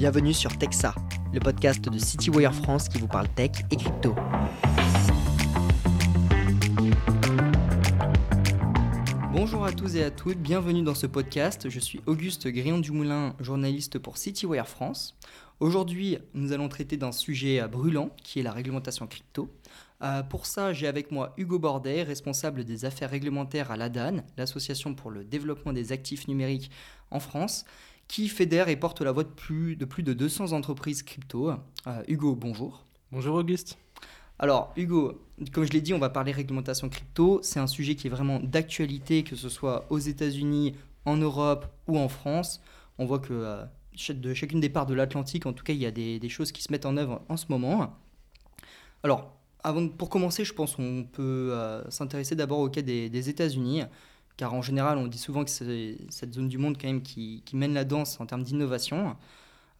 Bienvenue sur Texa, le podcast de CityWire France qui vous parle tech et crypto. Bonjour à tous et à toutes, bienvenue dans ce podcast. Je suis Auguste Grillon-Dumoulin, journaliste pour CityWire France. Aujourd'hui, nous allons traiter d'un sujet brûlant qui est la réglementation crypto. Euh, pour ça, j'ai avec moi Hugo Bordet, responsable des affaires réglementaires à l'ADAN, l'association pour le développement des actifs numériques en France, qui fédère et porte la voix de plus de, plus de 200 entreprises crypto. Euh, Hugo, bonjour. Bonjour Auguste. Alors Hugo, comme je l'ai dit, on va parler réglementation crypto. C'est un sujet qui est vraiment d'actualité, que ce soit aux États-Unis, en Europe ou en France. On voit que euh, de chacune des parts de l'Atlantique, en tout cas, il y a des, des, choses qui se mettent en œuvre en ce moment. Alors, avant, pour commencer, je pense qu'on peut euh, s'intéresser d'abord au cas des, États-Unis, car en général, on dit souvent que c'est cette zone du monde quand même qui, mène la danse en termes d'innovation.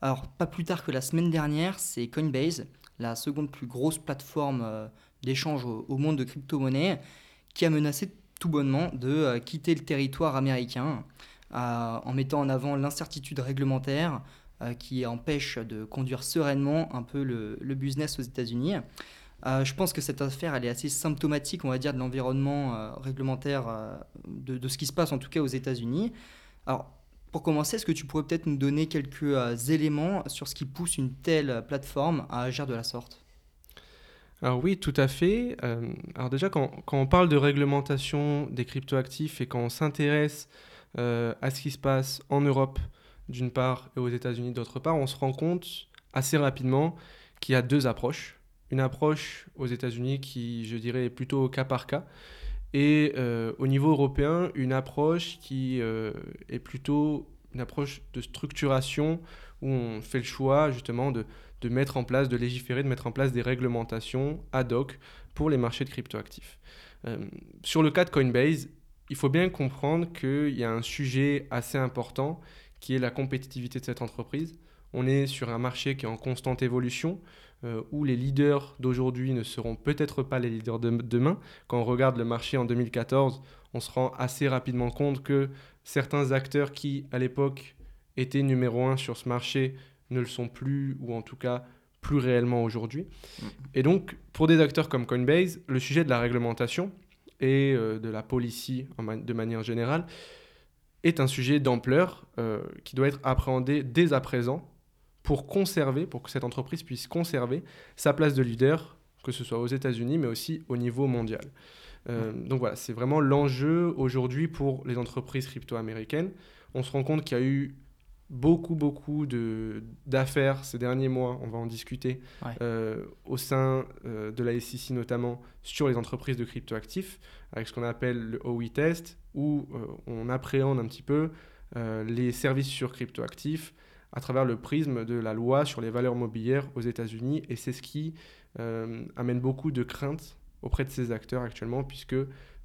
Alors, pas plus tard que la semaine dernière, c'est Coinbase, la seconde plus grosse plateforme euh, d'échange au, monde de crypto-monnaies, qui a menacé tout bonnement de euh, quitter le territoire américain en mettant en avant l'incertitude réglementaire qui empêche de conduire sereinement un peu le, le business aux États-Unis. Euh, je pense que cette affaire, elle est assez symptomatique, on va dire, de l'environnement euh, réglementaire, euh, de, ce qui se passe en tout cas aux États-Unis. Alors, pour commencer, est-ce que tu pourrais peut-être nous donner quelques éléments sur ce qui pousse une telle plateforme à agir de la sorte? Alors oui, tout à fait. alors déjà, quand, quand, on parle de réglementation des cryptoactifs et quand on s'intéresse à ce qui se passe en Europe d'une part et aux États-Unis d'autre part, on se rend compte assez rapidement qu'il y a deux approches une approche aux États-Unis qui, je dirais, est plutôt cas par cas. Et euh, au niveau européen, une approche qui euh, est plutôt une approche de structuration où on fait le choix justement de, de, mettre en place, de légiférer, de mettre en place des réglementations ad hoc pour les marchés de cryptoactifs. Euh, sur le cas de Coinbase, il faut bien comprendre qu'il y a un sujet assez important qui est la compétitivité de cette entreprise. On est sur un marché qui est en constante évolution. Euh, où les leaders d'aujourd'hui ne seront peut-être pas les leaders de demain. Quand on regarde le marché en 2014, on se rend assez rapidement compte que certains acteurs qui, à l'époque, étaient numéro un sur ce marché ne le sont plus, ou en tout cas plus réellement aujourd'hui. Mm. Et donc, pour des acteurs comme Coinbase, le sujet de la réglementation et euh, de la policy de manière générale est un sujet d'ampleur euh, qui doit être appréhendé dès à présent pour conserver, pour que cette entreprise puisse conserver sa place de leader, que ce soit aux États-Unis, mais aussi au niveau mondial. Euh, donc voilà, c'est vraiment l'enjeu aujourd'hui pour les entreprises crypto-américaines. On se rend compte qu'il y a eu beaucoup, beaucoup d'affaires ces derniers mois, on va en discuter, euh, au sein euh, de la SEC notamment, sur les entreprises de crypto-actifs, avec ce qu'on appelle le OE test, où on appréhende un petit peu les services sur crypto-actifs, à travers le prisme de la loi sur les valeurs mobilières aux États-Unis. Et c'est ce qui euh, amène beaucoup de craintes auprès de ces acteurs actuellement, puisque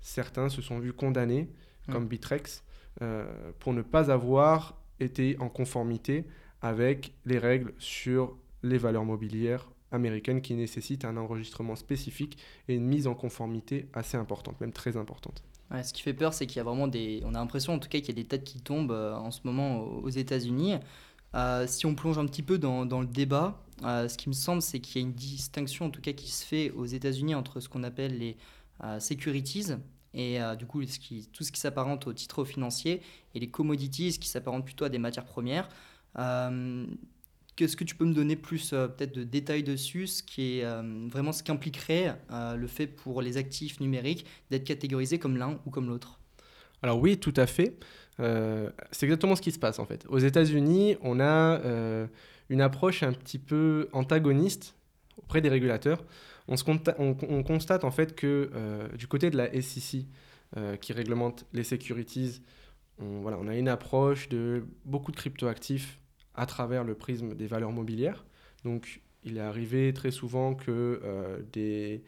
certains se sont vus condamnés, mmh. comme Bitrex, euh, pour ne pas avoir été en conformité avec les règles sur les valeurs mobilières américaines qui nécessitent un enregistrement spécifique et une mise en conformité assez importante, même très importante. ce qui fait peur, c'est qu'il y a vraiment des. On a l'impression en tout cas qu'il y a des têtes qui tombent euh, en ce moment aux États-Unis. Euh, si on plonge un petit peu dans, le débat, euh, ce qui me semble, c'est qu'il y a une distinction, en tout cas, qui se fait aux États-Unis entre ce qu'on appelle les euh, securities et du coup tout ce qui s'apparente aux titres financiers et les commodities qui s'apparentent plutôt à des matières premières. Qu'est-ce que tu peux me donner plus peut-être de détails dessus, ce qui est vraiment ce qu'impliquerait le fait pour les actifs numériques d'être catégorisés comme l'un ou comme l'autre? Alors oui, tout à fait. Euh, c'est exactement ce qui se passe en fait. Aux États-Unis, on a euh, une approche un petit peu antagoniste auprès des régulateurs. On, constate en fait que euh, du côté de la SEC, qui réglemente les securities, on a une approche de beaucoup de cryptoactifs à travers le prisme des valeurs mobilières. Donc, il est arrivé très souvent que des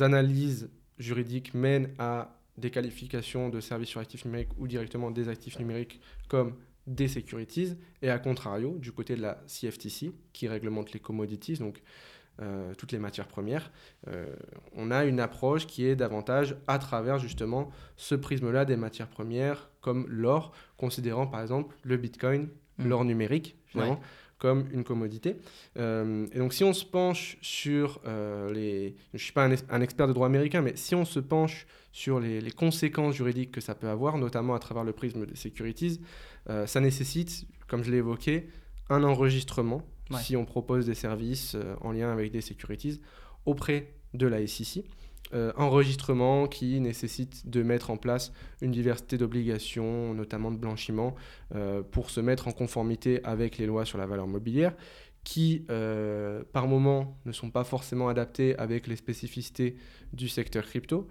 analyses juridiques mènent à des qualifications de services sur actifs numériques ou directement des actifs numériques comme des securities, et à contrario, du côté de la CFTC, qui réglemente les commodities, donc euh, toutes les matières premières, euh, on a une approche qui est davantage à travers justement ce prisme-là des matières premières, comme l'or, considérant par exemple le Bitcoin, mmh. l'or numérique, finalement, comme une commodité. Euh, et donc si on se penche sur euh, les... Je ne suis pas un, expert de droit américain, mais si on se penche sur les, conséquences juridiques que ça peut avoir, notamment à travers le prisme des securities, euh, ça nécessite, comme je l'ai évoqué, un enregistrement, si on propose des services en lien avec des securities, auprès de la SEC. Euh, enregistrement qui nécessite de mettre en place une diversité d'obligations, notamment de blanchiment, euh, pour se mettre en conformité avec les lois sur la valeur mobilière, qui euh, par moment ne sont pas forcément adaptées avec les spécificités du secteur crypto,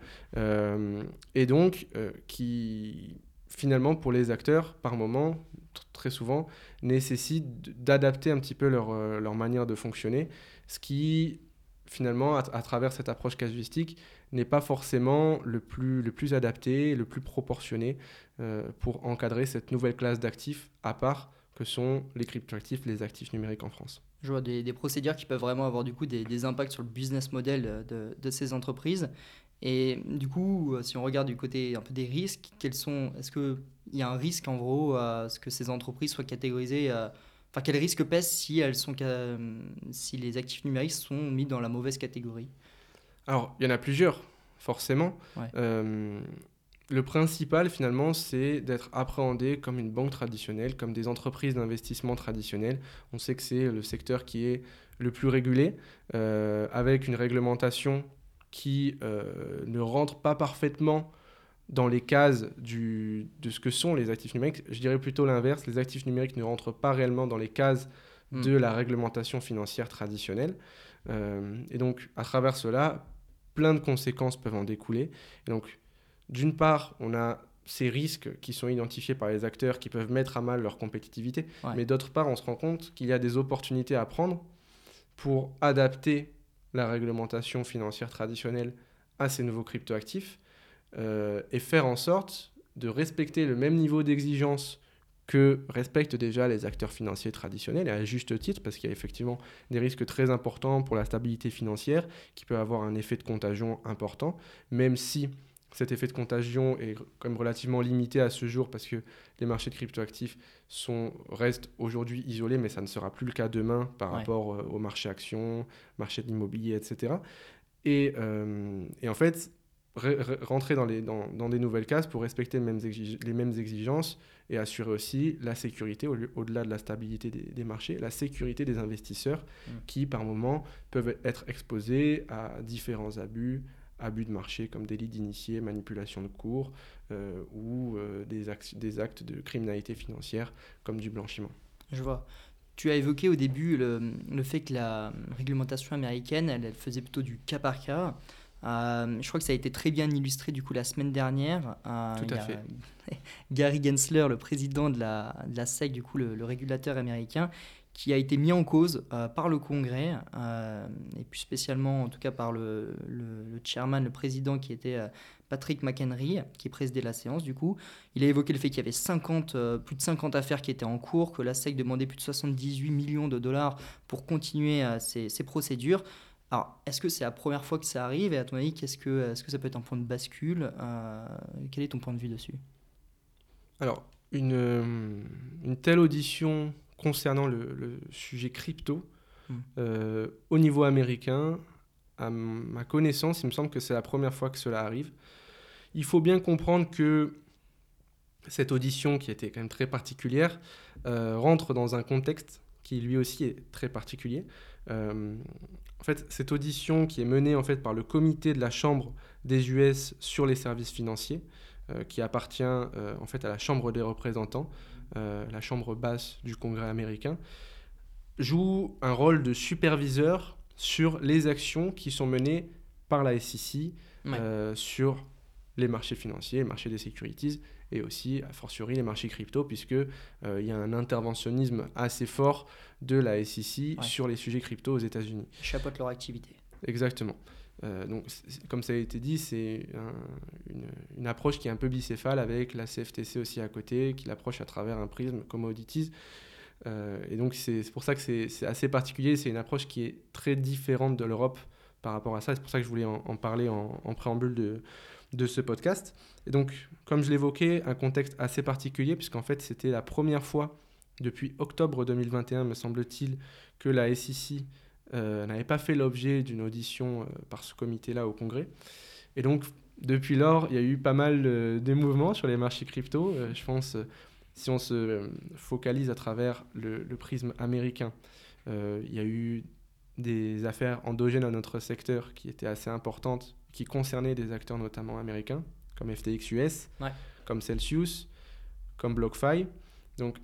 et donc qui finalement pour les acteurs par moment très souvent nécessitent d'adapter un petit peu leur, leur manière de fonctionner, ce qui finalement, à, travers cette approche casuistique, n'est pas forcément le plus, le plus adapté, le plus proportionné euh, pour encadrer cette nouvelle classe d'actifs, à part que sont les cryptoactifs, les actifs numériques en France. Je vois des, procédures qui peuvent vraiment avoir du coup des, impacts sur le business model de, ces entreprises. Et du coup, si on regarde du côté un peu des risques, quels sont, est-ce qu'il y a un risque en gros à ce que ces entreprises soient catégorisées euh, Enfin, quel risque pèse si, elles sont, si les actifs numériques sont mis dans la mauvaise catégorie? Alors, il y en a plusieurs, forcément. Euh, le principal, finalement, c'est d'être appréhendé comme une banque traditionnelle, comme des entreprises d'investissement traditionnelles. On sait que c'est le secteur qui est le plus régulé, euh, avec une réglementation qui euh, ne rentre pas parfaitement dans les cases du, de ce que sont les actifs numériques. Je dirais plutôt l'inverse, les actifs numériques ne rentrent pas réellement dans les cases hmm. de la réglementation financière traditionnelle. Euh, et donc, à travers cela, plein de conséquences peuvent en découler. Et donc, d'une part, on a ces risques qui sont identifiés par les acteurs qui peuvent mettre à mal leur compétitivité, mais d'autre part, on se rend compte qu'il y a des opportunités à prendre pour adapter la réglementation financière traditionnelle à ces nouveaux cryptoactifs euh, et faire en sorte de respecter le même niveau d'exigence que respectent déjà les acteurs financiers traditionnels, et à juste titre, parce qu'il y a effectivement des risques très importants pour la stabilité financière, qui peut avoir un effet de contagion important, même si cet effet de contagion est quand même relativement limité à ce jour, parce que les marchés de cryptoactifs sont, restent aujourd'hui isolés, mais ça ne sera plus le cas demain par rapport euh, au marché actions, marché de l'immobilier, etc. Et, euh, et en fait, rentrer dans, les, dans, dans, des nouvelles cases pour respecter les mêmes, les mêmes exigences et assurer aussi la sécurité, au-delà de la stabilité des, marchés, la sécurité des investisseurs mmh. qui, par moment, peuvent être exposés à différents abus, abus de marché comme délit d'initié, manipulation de cours euh, ou euh, des, actes, des actes de criminalité financière comme du blanchiment. Je vois. Tu as évoqué au début le, le fait que la réglementation américaine, elle, elle faisait plutôt du cas par cas. Euh, je crois que ça a été très bien illustré du coup la semaine dernière. Euh, Tout à fait. Gary Gensler, le président de la, de la SEC, du coup le, régulateur américain, qui a été mis en cause euh, par le Congrès, et plus spécialement en tout cas par le, le, chairman, le président qui était Patrick McHenry, qui présidait la séance du coup. Il a évoqué le fait qu'il y avait 50, plus de 50 affaires qui étaient en cours, que la SEC demandait plus de 78 millions de dollars pour continuer ces, ces procédures. Alors, est-ce que c'est la première fois que ça arrive Et à ton avis, qu'est-ce que, est-ce que ça peut être un point de bascule euh, Quel est ton point de vue dessus? Alors, une, euh, une, telle audition concernant le, sujet crypto, hmm. euh, au niveau américain, à ma connaissance, il me semble que c'est la première fois que cela arrive. Il faut bien comprendre que cette audition, qui était quand même très particulière, rentre dans un contexte qui lui aussi est très particulier. Euh, en fait, cette audition qui est menée en fait par le comité de la Chambre des US sur les services financiers, euh, qui appartient euh, en fait à la Chambre des représentants, la Chambre basse du Congrès américain, joue un rôle de superviseur sur les actions qui sont menées par la SEC sur les marchés financiers, le marché des securities et aussi, a fortiori, les marchés crypto, puisqu'il euh, il y a un interventionnisme assez fort de la SEC sur les sujets crypto aux États-Unis. Chapeaute leur activité. Exactement. Euh, donc, comme ça a été dit, c'est une, une, approche qui est un peu bicéphale avec la CFTC aussi à côté, qui l'approche à travers un prisme commodities. Euh, et donc, c'est pour ça que c'est assez particulier. C'est une approche qui est très différente de l'Europe par rapport à ça. C'est pour ça que je voulais en, parler en, en préambule de, de ce podcast. Et donc, comme je l'évoquais, un contexte assez particulier, puisqu'en fait, c'était la première fois depuis octobre 2021, me semble-t-il, que la SEC n'avait pas fait l'objet d'une audition par ce comité-là au Congrès. Et donc, depuis lors, il y a eu pas mal de mouvements sur les marchés crypto. je pense, si on se focalise à travers le, le prisme américain, il y a eu des affaires endogènes à notre secteur qui étaient assez importantes, qui concernaient des acteurs notamment américains, comme FTX US, comme Celsius, comme BlockFi. Donc,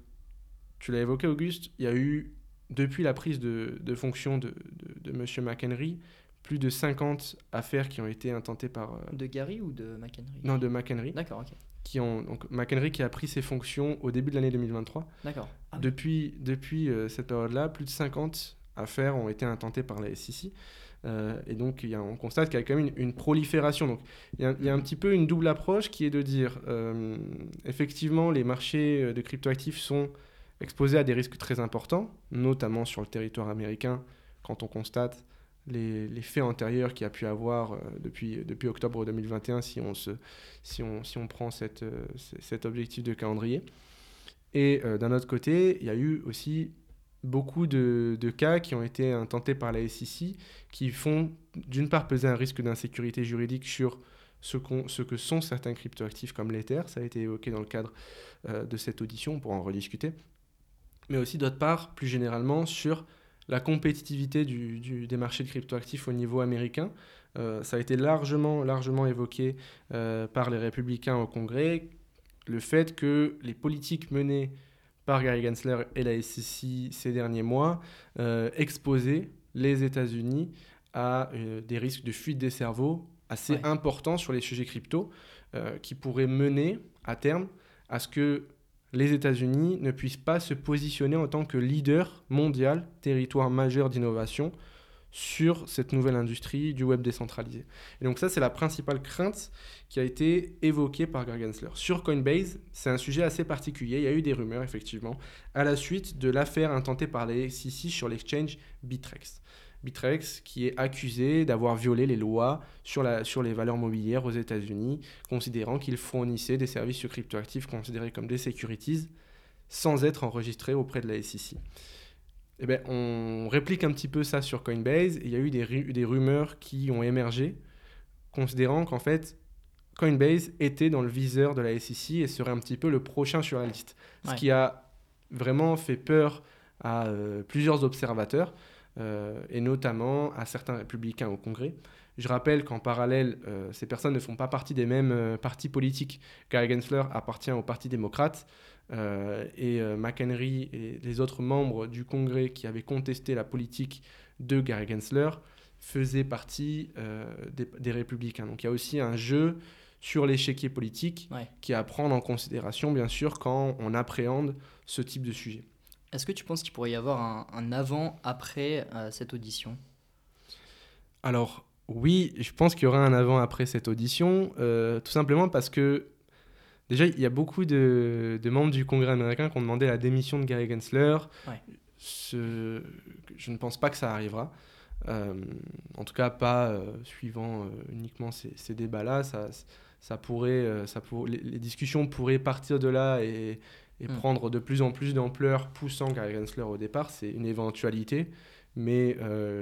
tu l'as évoqué, Auguste, il y a eu, depuis la prise de, de fonction de, de, de M. McHenry, plus de 50 affaires qui ont été intentées par... Euh, de Gary ou de McHenry? Non, de McHenry. D'accord, ok. Qui ont, donc, McHenry qui a pris ses fonctions au début de l'année 2023. D'accord. Ah depuis, depuis euh, cette période-là, plus de 50 affaires ont été intentées par la SEC. Euh, et donc, on constate qu'il y a quand même une, prolifération. Donc, il y, a un petit peu une double approche qui est de dire, euh, effectivement, les marchés euh, de cryptoactifs sont exposés à des risques très importants, notamment sur le territoire américain, quand on constate les, les faits antérieurs qu'il y a pu avoir depuis, octobre 2021, si on, prend cet objectif de calendrier. Et d'un autre côté, il y a eu aussi beaucoup de, de, cas qui ont été intentés par la SEC qui font d'une part peser un risque d'insécurité juridique sur ce, ce, que sont certains cryptoactifs comme l'Ether, ça a été évoqué dans le cadre euh, de cette audition, on pourra en rediscuter, mais aussi d'autre part, plus généralement, sur la compétitivité du, des marchés de cryptoactifs au niveau américain. Euh, ça a été largement, largement évoqué euh, par les républicains au Congrès, le fait que les politiques menées par Gary Gensler et la SEC ces derniers mois, euh, exposer les États-Unis à euh, des risques de fuite des cerveaux assez importants sur les sujets crypto, euh, qui pourraient mener à terme à ce que les États-Unis ne puissent pas se positionner en tant que leader mondial, territoire majeur d'innovation, sur cette nouvelle industrie du web décentralisé. Et donc ça, c'est la principale crainte qui a été évoquée par Greg. Sur Coinbase, c'est un sujet assez particulier. Il y a eu des rumeurs, effectivement, à la suite de l'affaire intentée par les SEC sur l'exchange Bitrex. Bitrex qui est accusé d'avoir violé les lois sur, la, sur les valeurs mobilières aux États-Unis, considérant qu'il fournissait des services cryptoactifs considérés comme des securities sans être enregistrés auprès de la SEC eh ben, on réplique un petit peu ça sur Coinbase. il y a eu des, des rumeurs qui ont émergé, considérant qu'en fait, Coinbase était dans le viseur de la SEC et serait un petit peu le prochain sur la liste. Ce qui a vraiment fait peur à euh, plusieurs observateurs, euh, et notamment à certains républicains au Congrès. Je rappelle qu'en parallèle, euh, ces personnes ne font pas partie des mêmes partis politiques. Gary Gensler appartient au Parti démocrate. Euh, et euh, McHenry et les autres membres du Congrès qui avaient contesté la politique de Gary Gensler faisaient partie euh, des, républicains. Donc il y a aussi un jeu sur l'échiquier politique qui est à prendre en considération, bien sûr, quand on appréhende ce type de sujet. Est-ce que tu penses qu'il pourrait y avoir un, avant-après cette audition? Alors, oui, je pense qu'il y aura un avant-après cette audition, tout simplement parce que Déjà, il y a beaucoup de, membres du Congrès américain qui ont demandé la démission de Gary Gensler. Ce, je ne pense pas que ça arrivera. Euh, en tout cas, pas euh, suivant euh, uniquement ces, débats-là. Ça, ça pourrait, ça pour, les, discussions pourraient partir de là et, et hmm. prendre de plus en plus d'ampleur, poussant Gary Gensler au départ. C'est une éventualité. Mais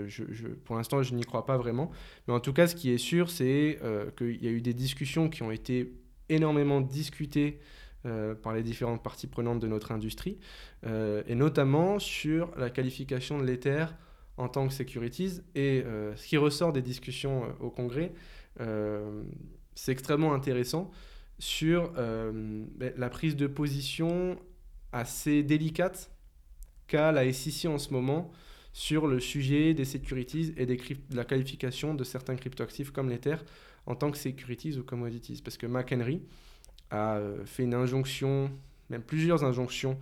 je, je, pour l'instant, je n'y crois pas vraiment. Mais en tout cas, ce qui est sûr, c'est qu'il y a eu des discussions qui ont été énormément discuté euh, par les différentes parties prenantes de notre industrie, euh, et notamment sur la qualification de l'Ether en tant que securities. Et euh, ce qui ressort des discussions au Congrès, c'est extrêmement intéressant sur ben, la prise de position assez délicate qu'a la SEC en ce moment sur le sujet des securities et des de la qualification de certains cryptoactifs comme l'Ether en tant que securities ou commodities. Parce que McHenry a euh, fait une injonction, même plusieurs injonctions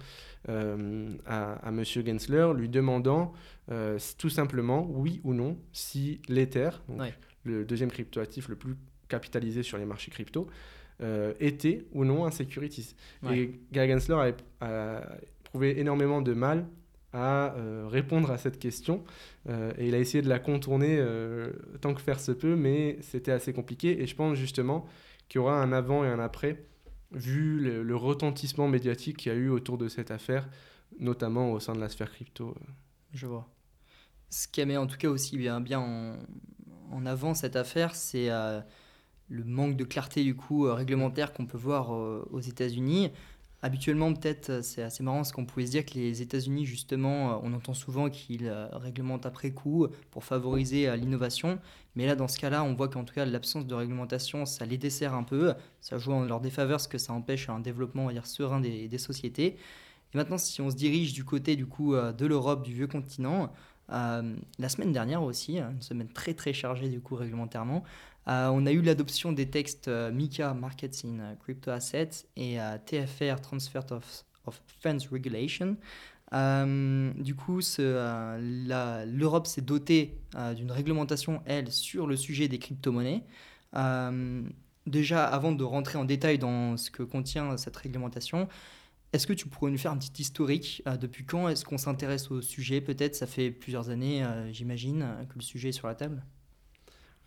euh, à, à M. Gensler, lui demandant euh, tout simplement, oui ou non, si l'Ether, le deuxième cryptoactif le plus capitalisé sur les marchés crypto, était ou non un securities. Et Gary Gensler a, prouvé énormément de mal à euh, répondre à cette question. Euh, et il a essayé de la contourner euh, tant que faire se peut, mais c'était assez compliqué. Et je pense justement qu'il y aura un avant et un après, vu le, retentissement médiatique qu'il y a eu autour de cette affaire, notamment au sein de la sphère crypto. Je vois. Ce qui met en tout cas aussi bien, bien en, avant cette affaire, c'est le manque de clarté du coup réglementaire qu'on peut voir aux États-Unis. Habituellement, peut-être, euh, c'est assez marrant ce qu'on pouvait se dire que les États-Unis, justement, euh, on entend souvent qu'ils euh, réglementent après coup pour favoriser l'innovation. Mais là, dans ce cas-là, on voit qu'en tout cas, l'absence de réglementation, ça les dessert un peu. Ça joue en leur défaveur parce que ça empêche un développement, on va dire, serein des, des sociétés. Et maintenant, si on se dirige du côté du coup de l'Europe, du vieux continent, la semaine dernière aussi, une semaine très très chargée du coup réglementairement, euh, on a eu l'adoption des textes euh, MiCA, Markets in euh, Crypto Assets, et TFR, Transfer of, Funds Regulation. du coup, l'Europe s'est dotée d'une réglementation, elle, sur le sujet des crypto-monnaies. déjà, avant de rentrer en détail dans ce que contient cette réglementation, est-ce que tu pourrais nous faire un petit historique Depuis quand est-ce qu'on s'intéresse au sujet Peut-être, ça fait plusieurs années, j'imagine, que le sujet est sur la table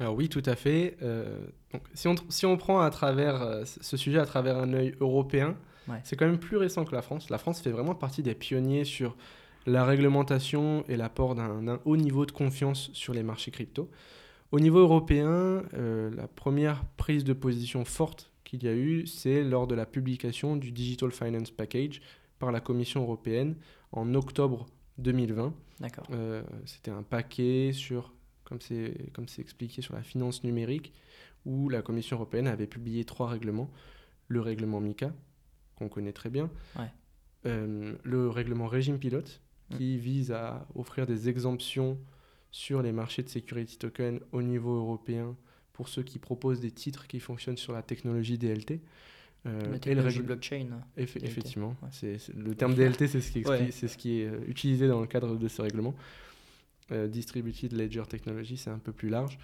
alors oui, tout à fait. Euh, donc, si, on, si on prend à travers euh, ce sujet à travers un œil européen, c'est quand même plus récent que la France. La France fait vraiment partie des pionniers sur la réglementation et l'apport d'un haut niveau de confiance sur les marchés crypto. Au niveau européen, euh, la première prise de position forte qu'il y a eu, c'est lors de la publication du Digital Finance Package par la Commission européenne en octobre 2020. D'accord. C'était un paquet sur comme c'est comme c'est expliqué sur la finance numérique, où la Commission européenne avait publié trois règlements. Le règlement MICA, qu'on connaît très bien, euh, le règlement régime pilote, mm. qui vise à offrir des exemptions sur les marchés de security token au niveau européen pour ceux qui proposent des titres qui fonctionnent sur la technologie DLT. Euh, et le blockchain. effectivement, c'est, le terme DLT, c'est ce, qui c'est ce qui est euh, utilisé dans le cadre de ce règlement. Euh, Distributed Ledger Technology, c'est un peu plus large.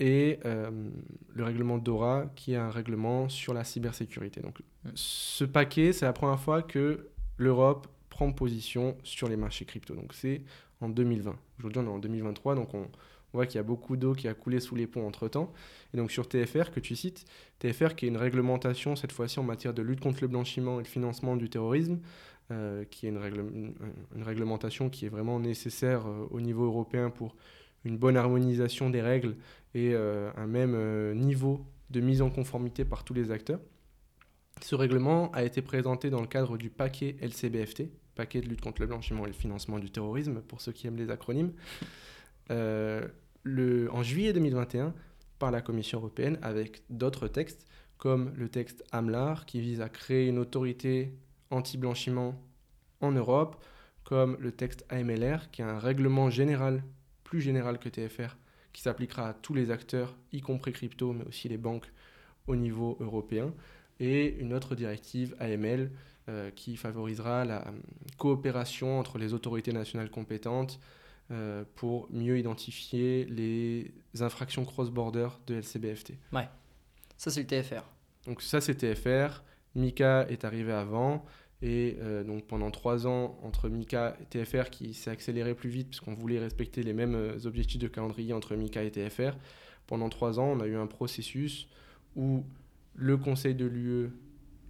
Et euh, le règlement DORA, qui est un règlement sur la cybersécurité. Donc, ce paquet, c'est la première fois que l'Europe prend position sur les marchés crypto. Donc, c'est en 2020. Aujourd'hui, on est en 2023, donc on, on voit qu'il y a beaucoup d'eau qui a coulé sous les ponts entre-temps. Et donc sur TFR que tu cites, TFR qui est une réglementation cette fois-ci en matière de lutte contre le blanchiment et le financement du terrorisme, euh, qui est une, réglementation qui est vraiment nécessaire euh, au niveau européen pour une bonne harmonisation des règles et euh, un même niveau de mise en conformité par tous les acteurs. Ce règlement a été présenté dans le cadre du paquet LCBFT, paquet de lutte contre le blanchiment et le financement du terrorisme, pour ceux qui aiment les acronymes, le, en juillet 2021 par la Commission européenne avec d'autres textes, comme le texte AMLAR, qui vise à créer une autorité anti-blanchiment en Europe, comme le texte AMLR, qui est un règlement général, plus général que TFR, qui s'appliquera à tous les acteurs, y compris crypto, mais aussi les banques au niveau européen, et une autre directive AML euh, qui favorisera la euh, coopération entre les autorités nationales compétentes euh, pour mieux identifier les infractions cross-border de LCBFT. Ouais, ça c'est le TFR. Donc ça c'est TFR. Mika est arrivé avant. Et euh, donc pendant trois ans, entre Mika et TFR, qui s'est accéléré plus vite puisqu'on voulait respecter les mêmes euh, objectifs de calendrier entre Mika et TFR, pendant trois ans, on a eu un processus où le Conseil de l'UE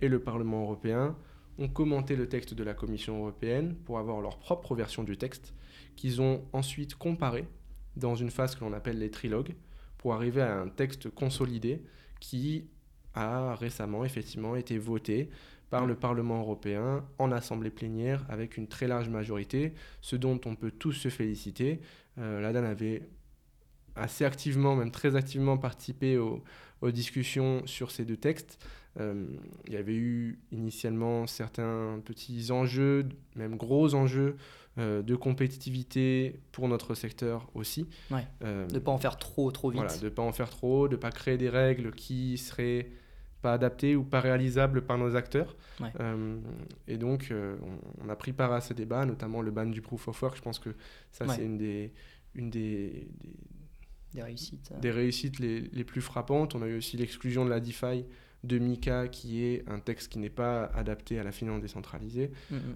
et le Parlement européen ont commenté le texte de la Commission européenne pour avoir leur propre version du texte, qu'ils ont ensuite comparé dans une phase que l'on appelle les trilogues, pour arriver à un texte consolidé qui a récemment effectivement été voté par le Parlement européen en assemblée plénière avec une très large majorité, ce dont on peut tous se féliciter. Euh, la DAN avait assez activement, même très activement participé aux, discussions sur ces deux textes. Euh, il y avait eu initialement certains petits enjeux, même gros enjeux euh, de compétitivité pour notre secteur aussi. Ouais. de ne pas en faire trop, trop vite. Voilà, de ne pas en faire trop, de ne pas créer des règles qui seraient pas adapté ou pas réalisable par nos acteurs. Euh, et donc, euh, on, a pris part à ce débat, notamment le ban du proof of work. Je pense que ça, c'est une des, une des, des, réussites, des réussites les, les, plus frappantes. On a eu aussi l'exclusion de la DeFi de Mika, qui est un texte qui n'est pas adapté à la finance décentralisée.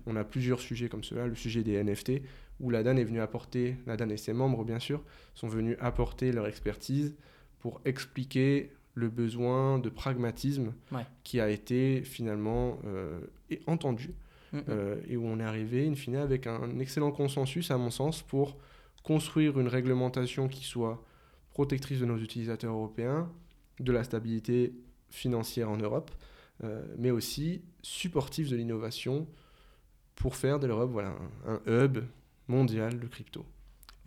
On a plusieurs sujets comme cela, le sujet des NFT, où la DAN est venue apporter, la DAN et ses membres bien sûr, sont venus apporter leur expertise pour expliquer le besoin de pragmatisme qui a été finalement euh, entendu euh, et où on est arrivé, in fine, avec un excellent consensus, à mon sens, pour construire une réglementation qui soit protectrice de nos utilisateurs européens, de la stabilité financière en Europe, euh, mais aussi supportive de l'innovation pour faire de l'Europe voilà, un, un hub mondial de crypto.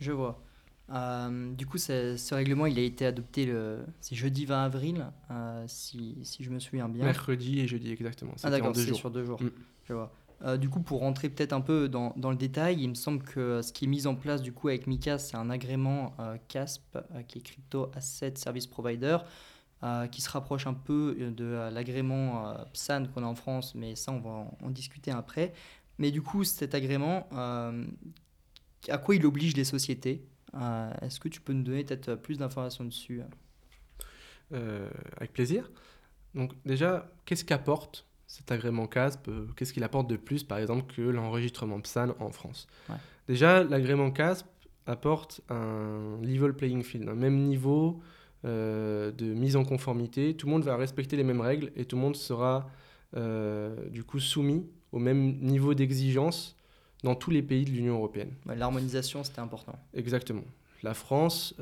Je vois. Euh, du coup, ce, règlement, il a été adopté le jeudi 20 avril, euh, si, si je me souviens bien. Mercredi et jeudi, exactement. Ah d'accord, c'est sur deux jours. Mm. Je vois. Euh, du coup, pour rentrer peut-être un peu dans, dans le détail, il me semble que ce qui est mis en place du coup avec Mika, c'est un agrément euh, CASP, euh, qui est Crypto Asset Service Provider, euh, qui se rapproche un peu euh, de euh, l'agrément euh, PSAN qu'on a en France, mais ça, on va en, discuter après. Mais du coup, cet agrément, euh, à quoi il oblige les sociétés? Euh, Est-ce que tu peux nous donner peut-être plus d'informations dessus? Euh, avec plaisir. Donc déjà, qu'est-ce qu'apporte cet agrément CASP euh, Qu'est-ce qu'il apporte de plus, par exemple, que l'enregistrement PSAN en France Ouais. Déjà, l'agrément CASP apporte un level playing field, un même niveau euh, de mise en conformité. Tout le monde va respecter les mêmes règles et tout le monde sera euh, du coup soumis au même niveau d'exigence dans tous les pays de l'Union européenne. L'harmonisation, c'était important. Exactement. La France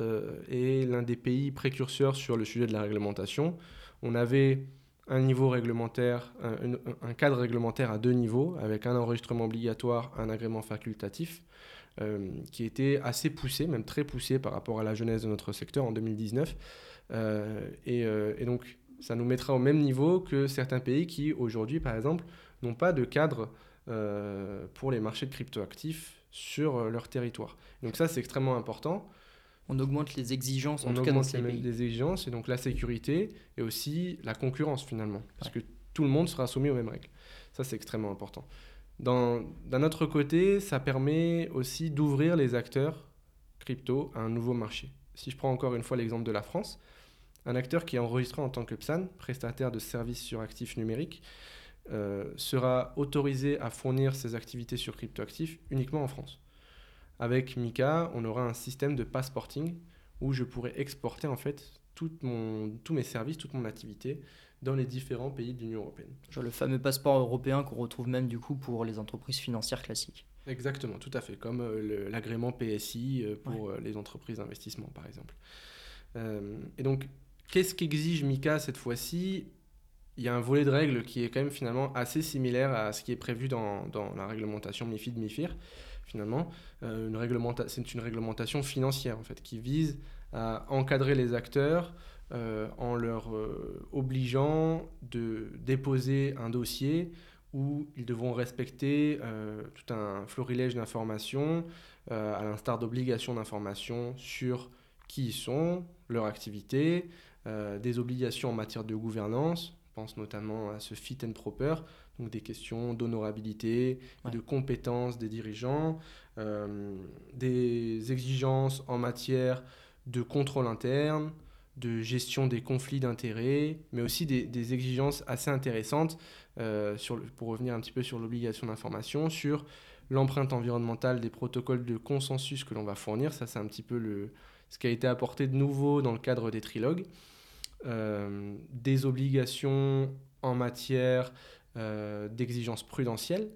est l'un des pays précurseurs sur le sujet de la réglementation. On avait un niveau réglementaire, un, cadre réglementaire à deux niveaux, avec un enregistrement obligatoire, un agrément facultatif, euh, qui était assez poussé, même très poussé par rapport à la jeunesse de notre secteur en 2019. Euh, et, euh, et donc, ça nous mettra au même niveau que certains pays qui, aujourd'hui, par exemple, n'ont pas de cadre pour les marchés de cryptoactifs sur leur territoire. Donc ça, c'est extrêmement important. On augmente les exigences, en On tout cas dans augmente les, les exigences et donc la sécurité et aussi la concurrence finalement. Parce que tout le monde sera soumis aux mêmes règles. Ça, c'est extrêmement important. D'un autre côté, ça permet aussi d'ouvrir les acteurs crypto à un nouveau marché. Si je prends encore une fois l'exemple de la France, un acteur qui est enregistré en tant que PSAN, prestataire de services sur actifs numériques, euh, sera autorisé à fournir ses activités sur cryptoactifs uniquement en France. Avec Mika, on aura un système de passporting où je pourrais exporter en fait tout mon, tous mes services, toute mon activité dans les différents pays de l'Union européenne. Genre le fameux passeport européen qu'on retrouve même du coup pour les entreprises financières classiques. Exactement, tout à fait, comme euh, l'agrément PSI euh, pour euh, les entreprises d'investissement par exemple. Et donc, qu'est-ce qu'exige Mika cette fois-ci? Il y a un volet de règles qui est quand même finalement assez similaire à ce qui est prévu dans, dans la réglementation MIFID-MIFIR. Finalement, Euh, une réglementa- c'est une réglementation financière en fait qui vise à encadrer les acteurs euh, en leur euh, obligeant de déposer un dossier où ils devront respecter tout un florilège d'informations, à l'instar d'obligations d'information sur qui ils sont, leur activité, des obligations en matière de gouvernance, pense notamment à ce fit and proper, donc des questions d'honorabilité, Ouais. de compétences des dirigeants, euh, des exigences en matière de contrôle interne, de gestion des conflits d'intérêts, mais aussi des, des exigences assez intéressantes euh, sur le- pour revenir un petit peu sur l'obligation d'information, sur l'empreinte environnementale des protocoles de consensus que l'on va fournir. Ça, c'est un petit peu le, ce qui a été apporté de nouveau dans le cadre des trilogues. Euh, des obligations en matière euh, d'exigences prudentielles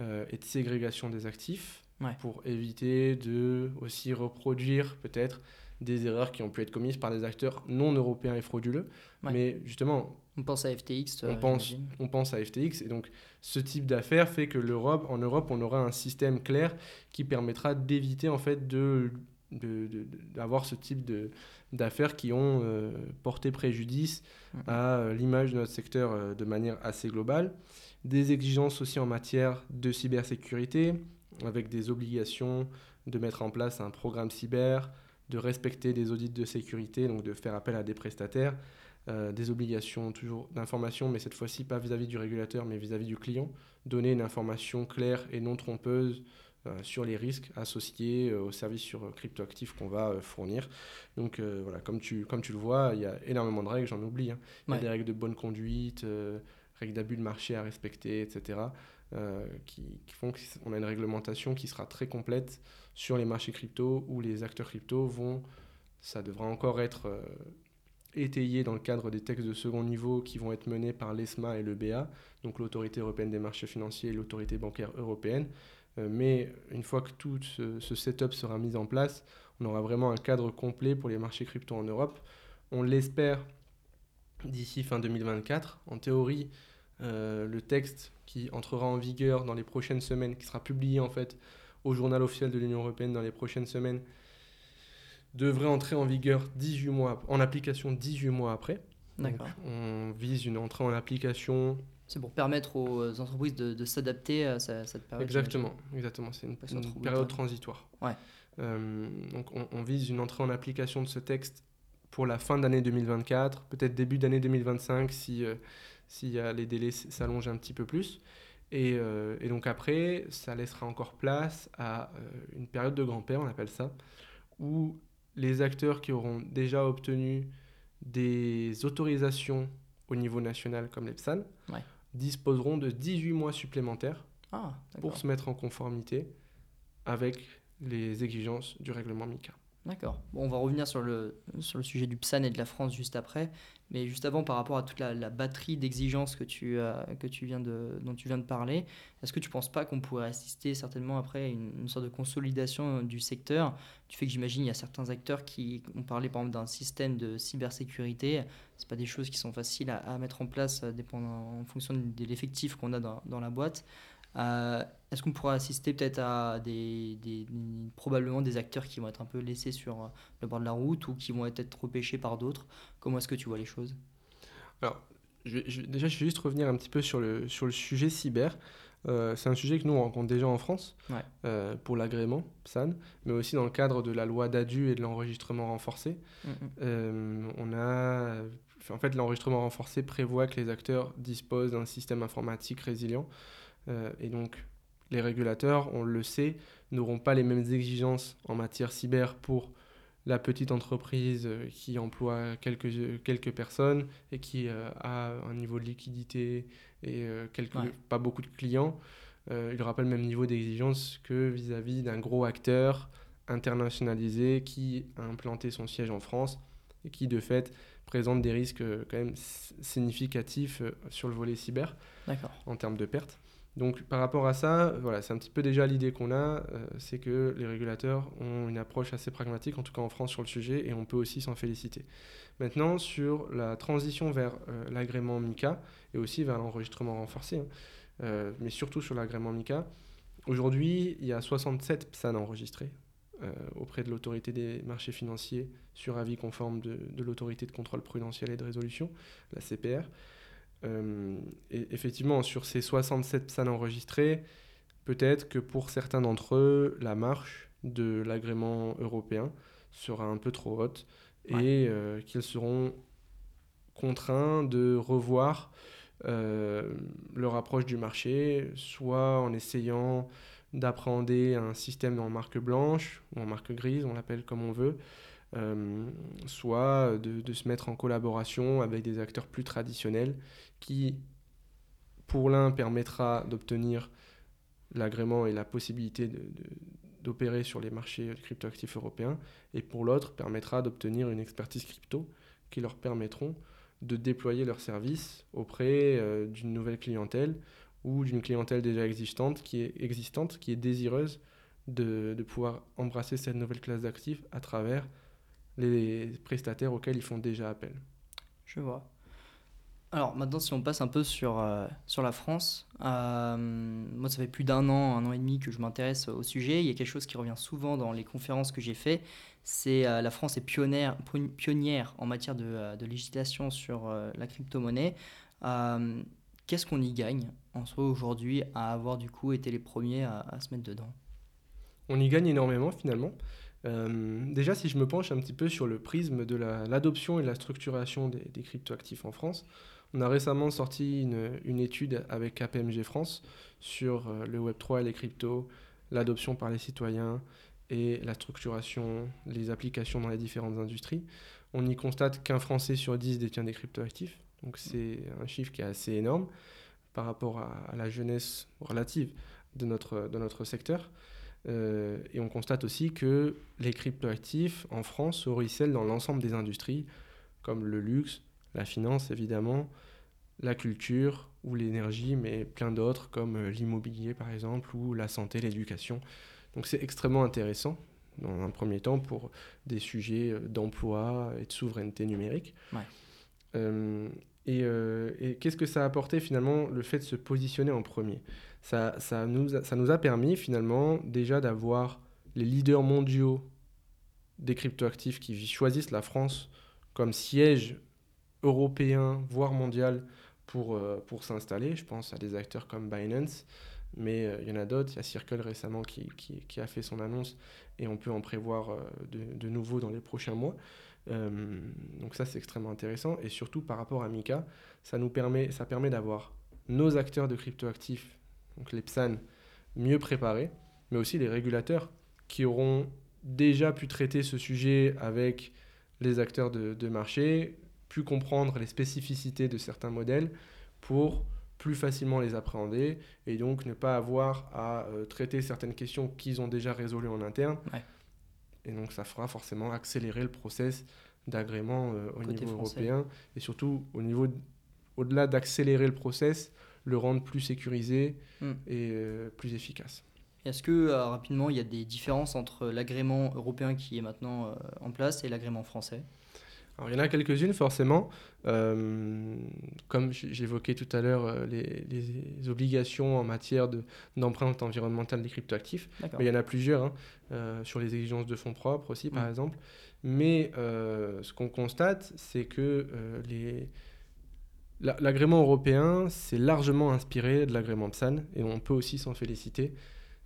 euh, et de ségrégation des actifs Ouais. pour éviter de aussi reproduire peut-être des erreurs qui ont pu être commises par des acteurs non européens et frauduleux. Ouais. Mais justement, On pense à FTX. on pense, on pense à FTX et donc ce type d'affaires fait que l'Europe, en Europe, on aura un système clair qui permettra d'éviter en fait de de- de- d'avoir ce type de d'affaires qui ont euh, porté préjudice Mhm. à euh, l'image de notre secteur euh, de manière assez globale. Des exigences aussi en matière de cybersécurité, avec des obligations de mettre en place un programme cyber, de respecter des audits de sécurité, donc de faire appel à des prestataires, euh, des obligations toujours d'information, mais cette fois-ci pas vis-à-vis du régulateur, mais vis-à-vis du client, donner une information claire et non trompeuse sur les risques associés euh, aux services sur euh, cryptoactifs qu'on va euh, fournir. Donc euh, voilà, comme tu, comme tu le vois, il y a énormément de règles, j'en oublie. hein. Il y a Ouais. des règles de bonne conduite, euh, règles d'abus de marché à respecter, etc. euh, qui, qui font qu'on a une réglementation qui sera très complète sur les marchés crypto où les acteurs crypto vont, ça devra encore être euh, étayé dans le cadre des textes de second niveau qui vont être menés par l'ESMA et le BA, donc l'autorité européenne des marchés financiers et l'autorité bancaire européenne. Euh, mais une fois que tout ce, ce, setup sera mis en place, on aura vraiment un cadre complet pour les marchés crypto en Europe. On l'espère d'ici fin 2024. En théorie, euh, le texte qui entrera en vigueur dans les prochaines semaines, qui sera publié en fait au journal officiel de l'Union européenne dans les prochaines semaines, devrait entrer en vigueur 18 mois, en application 18 mois après. D'accord. On vise une entrée en application. C'est pour permettre aux entreprises de, s'adapter à cette période. Exactement, exactement. C'est une, période transitoire. Ouais. Euh, donc on, vise une entrée en application de ce texte pour la fin d'année 2024, peut-être début d'année 2025 si, euh, si les délais s'allongent un petit peu plus. Et, euh, et, donc après, ça laissera encore place à une période de grand-père, on appelle ça, où les acteurs qui auront déjà obtenu des autorisations au niveau national comme l'EPSAN disposeront de 18 mois supplémentaires ah, pour se mettre en conformité avec les exigences du règlement MICA. D'accord. Bon, on va revenir sur le, sur le sujet du PSAN et de la France juste après. Mais juste avant, par rapport à toute la, batterie d'exigences que tu, que tu viens de, dont tu viens de parler, est-ce que tu ne penses pas qu'on pourrait assister certainement après à une, sorte de consolidation euh, du secteur? Du fait que j'imagine il y a certains acteurs qui ont parlé par exemple d'un système de cybersécurité. Ce pas des choses qui sont faciles à, mettre en place euh, en fonction de l'effectif qu'on a dans, dans la boîte. Euh, est-ce qu'on pourra assister peut-être à des, probablement des acteurs qui vont être un peu laissés sur le bord de la route ou qui vont être repêchés par d'autres? Comment est-ce que tu vois les choses? Alors, déjà, je vais juste revenir un petit peu sur le, sur le sujet cyber. Euh, c'est un sujet que nous on rencontre déjà en France euh, pour l'agrément PSAN, mais aussi dans le cadre de la loi d'ADU et de l'enregistrement renforcé. On a, en fait, l'enregistrement renforcé prévoit que les acteurs disposent d'un système informatique résilient euh, et donc, les régulateurs, on le sait, n'auront pas les mêmes exigences en matière cyber pour la petite entreprise euh, qui emploie quelques, quelques personnes et qui euh, a un niveau de liquidité et quelques, pas beaucoup de clients. il n'aura pas le même niveau d'exigence que vis-à-vis d'un gros acteur internationalisé qui a implanté son siège en France et qui de fait présente des risques quand même significatifs sur le volet cyber en termes de pertes. Donc par rapport à ça, voilà, c'est un petit peu déjà l'idée qu'on a, euh, c'est que les régulateurs ont une approche assez pragmatique, en tout cas en France sur le sujet, et on peut aussi s'en féliciter. Maintenant, sur la transition vers euh, l'agrément MICA, et aussi vers l'enregistrement renforcé, hein, euh, mais surtout sur l'agrément MICA, aujourd'hui, il y a 67 PSAN enregistrés auprès de l'autorité des marchés financiers sur avis conforme de, de l'autorité de contrôle prudentiel et de résolution, la CPR. Euh, et effectivement, sur ces 67 PSAN enregistrés, peut-être que pour certains d'entre eux, la marche de l'agrément européen sera un peu trop haute et euh, qu'ils seront contraints de revoir euh, leur approche du marché, soit en essayant d'appréhender un système en marque blanche ou en marque grise, on l'appelle comme on veut, euh, soit de, se mettre en collaboration avec des acteurs plus traditionnels qui, pour l'un, permettra d'obtenir l'agrément et la possibilité d'opérer sur les marchés cryptoactifs européens, et pour l'autre, permettra d'obtenir une expertise crypto qui leur permettront de déployer leurs services auprès euh, d'une nouvelle clientèle ou d'une clientèle déjà existante qui est, existante, qui est désireuse de, de pouvoir embrasser cette nouvelle classe d'actifs à travers les prestataires auxquels ils font déjà appel. Je vois. Alors maintenant, si on passe un peu sur, euh, sur la France, euh, moi ça fait plus d'un an, un an et demi que je m'intéresse au sujet. Il y a quelque chose qui revient souvent dans les conférences que j'ai fait, c'est euh, la France est pionnière, pionnière en matière de, de législation sur la crypto-monnaie. Qu'est-ce qu'on y gagne en soi aujourd'hui à avoir du coup été les premiers à, se mettre dedans? On y gagne énormément finalement. Euh, déjà, si je me penche un petit peu sur le prisme de l'adoption et la structuration des, des cryptoactifs en France, on a récemment sorti une, étude avec KPMG France sur euh, le Web3 et les cryptos, l'adoption par les citoyens et la structuration, les applications dans les différentes industries. On y constate qu'un Français sur dix détient des cryptoactifs, donc c'est un chiffre qui est assez énorme par rapport à, la jeunesse relative de notre, de notre secteur. Euh, et on constate aussi que les cryptoactifs en France se ruissellent dans l'ensemble des industries, comme le luxe, la finance évidemment, la culture ou l'énergie, mais plein d'autres comme euh, l'immobilier par exemple, ou la santé, l'éducation. Donc c'est extrêmement intéressant dans un premier temps pour des sujets euh, d'emploi et de souveraineté numérique. Euh, et, qu'est-ce que ça a apporté finalement le fait de se positionner en premier? Ça, ça, nous a, ça nous a permis finalement déjà d'avoir les leaders mondiaux des cryptoactifs qui choisissent la France comme siège européen, voire mondial, pour, euh, pour s'installer. Je pense à des acteurs comme Binance, mais euh, il y en a d'autres. Il y a Circle récemment qui, qui, a fait son annonce et on peut en prévoir euh, de, de nouveau dans les prochains mois. donc ça, c'est extrêmement intéressant. Et surtout, par rapport à Mika, ça nous permet, ça permet d'avoir nos acteurs de cryptoactifs, donc les PSAN, mieux préparés, mais aussi les régulateurs qui auront déjà pu traiter ce sujet avec les acteurs de marché, pu comprendre les spécificités de certains modèles pour plus facilement les appréhender et donc ne pas avoir à euh, traiter certaines questions qu'ils ont déjà résolues en interne. Et donc ça fera forcément accélérer le process d'agrément euh, au niveau européen et surtout au niveau au-delà d'accélérer le process, le rendre plus sécurisé hmm. et euh, plus efficace. Est-ce que rapidement il y a des différences entre l'agrément européen qui est maintenant en place et l'agrément français? Alors, il y en a quelques-unes, forcément. Euh, comme j'évoquais tout à l'heure, euh, les, obligations en matière d'empreinte environnementale des cryptoactifs. Mais il y en a plusieurs, hein, euh, sur les exigences de fonds propres aussi, par mm. exemple. Mais ce qu'on constate, c'est que l'agrément européen s'est largement inspiré de l'agrément PSAN, et on peut aussi s'en féliciter.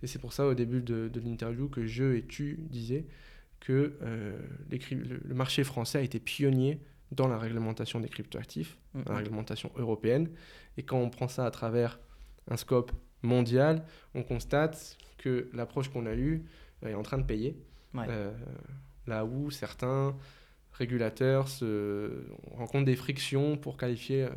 Et c'est pour ça, au début de, de l'interview, que je et tu disais que euh, le, marché français a été pionnier dans la réglementation des cryptoactifs, dans la réglementation européenne. Et quand on prend ça à travers un scope mondial, on constate que l'approche qu'on a eue est en train de payer. Euh, là où certains régulateurs se rencontrent des frictions pour qualifier euh,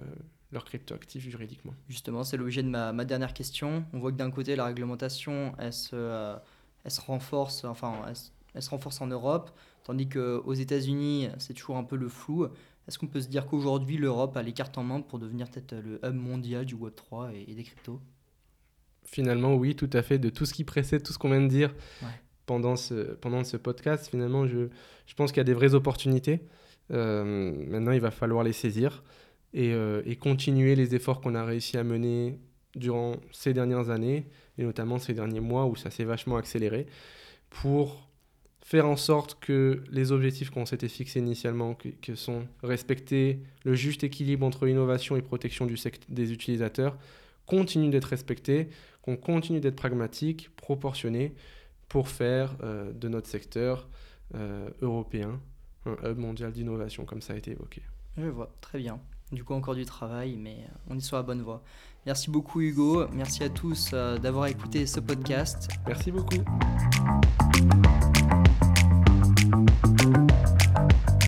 leurs cryptoactifs juridiquement. Justement, c'est l'objet de ma, ma, dernière question. On voit que d'un côté, la réglementation, elle se, elle se renforce, enfin, elle elle se renforce en Europe, tandis qu'aux États-Unis, c'est toujours un peu le flou. Est-ce qu'on peut se dire qu'aujourd'hui, l'Europe a les cartes en main pour devenir peut-être le hub mondial du Web3 et, des cryptos? Finalement, oui, tout à fait. De tout ce qui précède, tout ce qu'on vient de dire pendant, ce, pendant ce podcast, finalement, je, je pense qu'il y a des vraies opportunités. Euh, maintenant, il va falloir les saisir et, euh, et continuer les efforts qu'on a réussi à mener durant ces dernières années, et notamment ces derniers mois où ça s'est vachement accéléré, pour faire en sorte que les objectifs qu'on s'était fixés initialement, que, sont respecter le juste équilibre entre innovation et protection du des utilisateurs, continuent d'être respectés, qu'on continue d'être pragmatique, proportionné, pour faire euh, de notre secteur euh, européen un hub mondial d'innovation, comme ça a été évoqué. Je vois, très bien. Du coup, encore du travail, mais on est sur la bonne voie. Merci beaucoup Hugo, merci à tous euh, d'avoir écouté ce podcast. Merci beaucoup. Thank you.